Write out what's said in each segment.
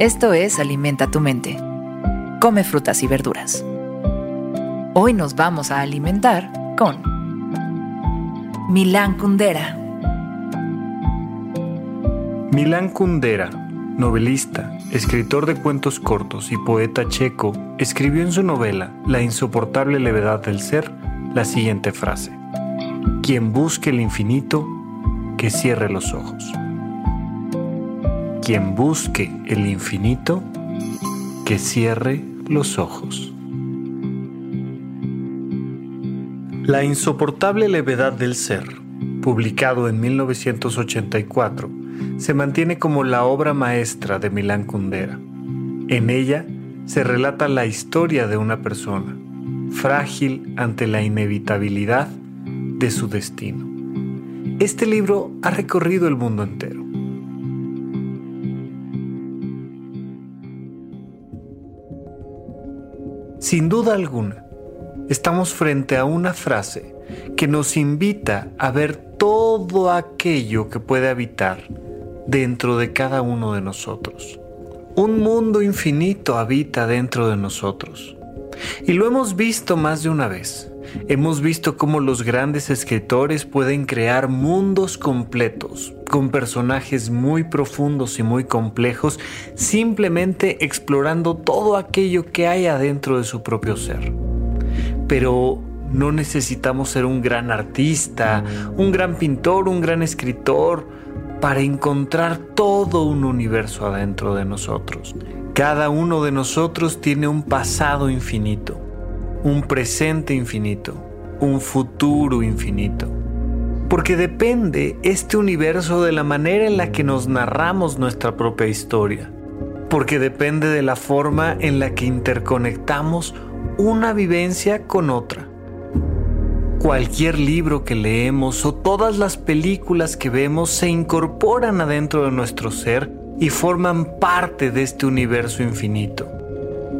Esto es Alimenta tu mente. Come frutas y verduras. Hoy nos vamos a alimentar con Milán Kundera. Milán Kundera, novelista, escritor de cuentos cortos y poeta checo, escribió en su novela La insoportable levedad del ser la siguiente frase. Quien busque el infinito, que cierre los ojos. Quien busque el infinito, que cierre los ojos. La insoportable levedad del ser, publicado en 1984, se mantiene como la obra maestra de Milán Kundera. En ella se relata la historia de una persona, frágil ante la inevitabilidad de su destino. Este libro ha recorrido el mundo entero Sin duda alguna, estamos frente a una frase que nos invita a ver todo aquello que puede habitar dentro de cada uno de nosotros. Un mundo infinito habita dentro de nosotros. Y lo hemos visto más de una vez. Hemos visto cómo los grandes escritores pueden crear mundos completos, con personajes muy profundos y muy complejos, simplemente explorando todo aquello que hay adentro de su propio ser. Pero no necesitamos ser un gran artista, un gran pintor, un gran escritor, para encontrar todo un universo adentro de nosotros. Cada uno de nosotros tiene un pasado infinito un presente infinito, un futuro infinito. Porque depende este universo de la manera en la que nos narramos nuestra propia historia. Porque depende de la forma en la que interconectamos una vivencia con otra. Cualquier libro que leemos o todas las películas que vemos se incorporan adentro de nuestro ser y forman parte de este universo infinito.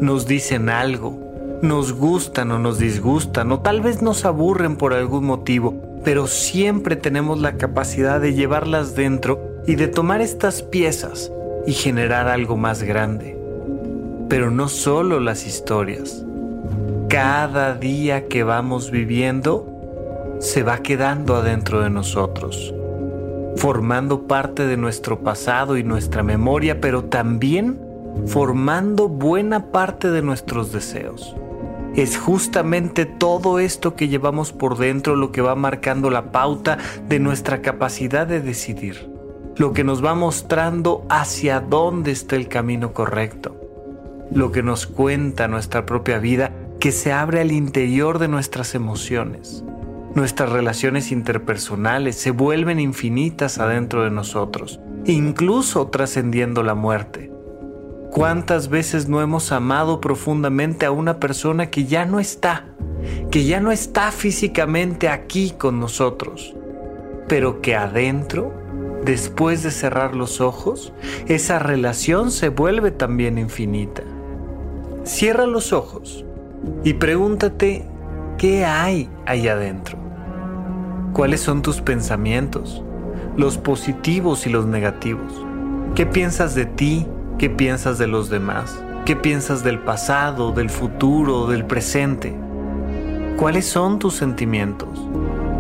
Nos dicen algo, nos gustan o nos disgustan o tal vez nos aburren por algún motivo, pero siempre tenemos la capacidad de llevarlas dentro y de tomar estas piezas y generar algo más grande. Pero no solo las historias. Cada día que vamos viviendo se va quedando adentro de nosotros, formando parte de nuestro pasado y nuestra memoria, pero también formando buena parte de nuestros deseos es justamente todo esto que llevamos por dentro lo que va marcando la pauta de nuestra capacidad de decidir, lo que nos va mostrando hacia dónde está el camino correcto, lo que nos cuenta nuestra propia vida que se abre al interior de nuestras emociones. Nuestras relaciones interpersonales se vuelven infinitas adentro de nosotros, incluso trascendiendo la muerte. ¿Cuántas veces no hemos amado profundamente a una persona que ya no está, que ya no está físicamente aquí con nosotros, pero que adentro, después de cerrar los ojos, esa relación se vuelve también infinita? Cierra los ojos y pregúntate qué hay ahí adentro. ¿Cuáles son tus pensamientos, los positivos y los negativos? ¿Qué piensas de ti? ¿Qué piensas de los demás? ¿Qué piensas del pasado, del futuro, del presente? ¿Cuáles son tus sentimientos?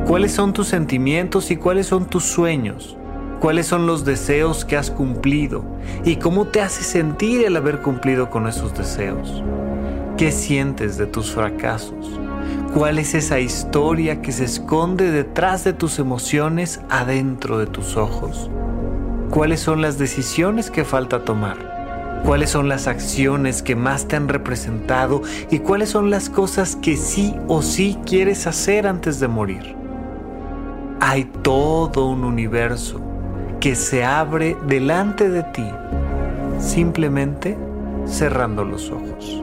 ¿Cuáles son tus sentimientos y cuáles son tus sueños? ¿Cuáles son los deseos que has cumplido? ¿Y cómo te hace sentir el haber cumplido con esos deseos? ¿Qué sientes de tus fracasos? ¿Cuál es esa historia que se esconde detrás de tus emociones adentro de tus ojos? Cuáles son las decisiones que falta tomar, cuáles son las acciones que más te han representado y cuáles son las cosas que sí o sí quieres hacer antes de morir. Hay todo un universo que se abre delante de ti simplemente cerrando los ojos.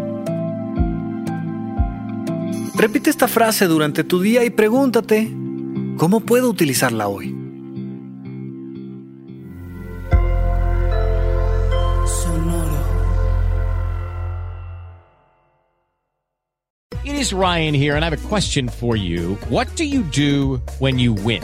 Repite esta frase durante tu día y pregúntate, ¿cómo puedo utilizarla hoy? It is Ryan here, and I have a question for you. What do you do when you win?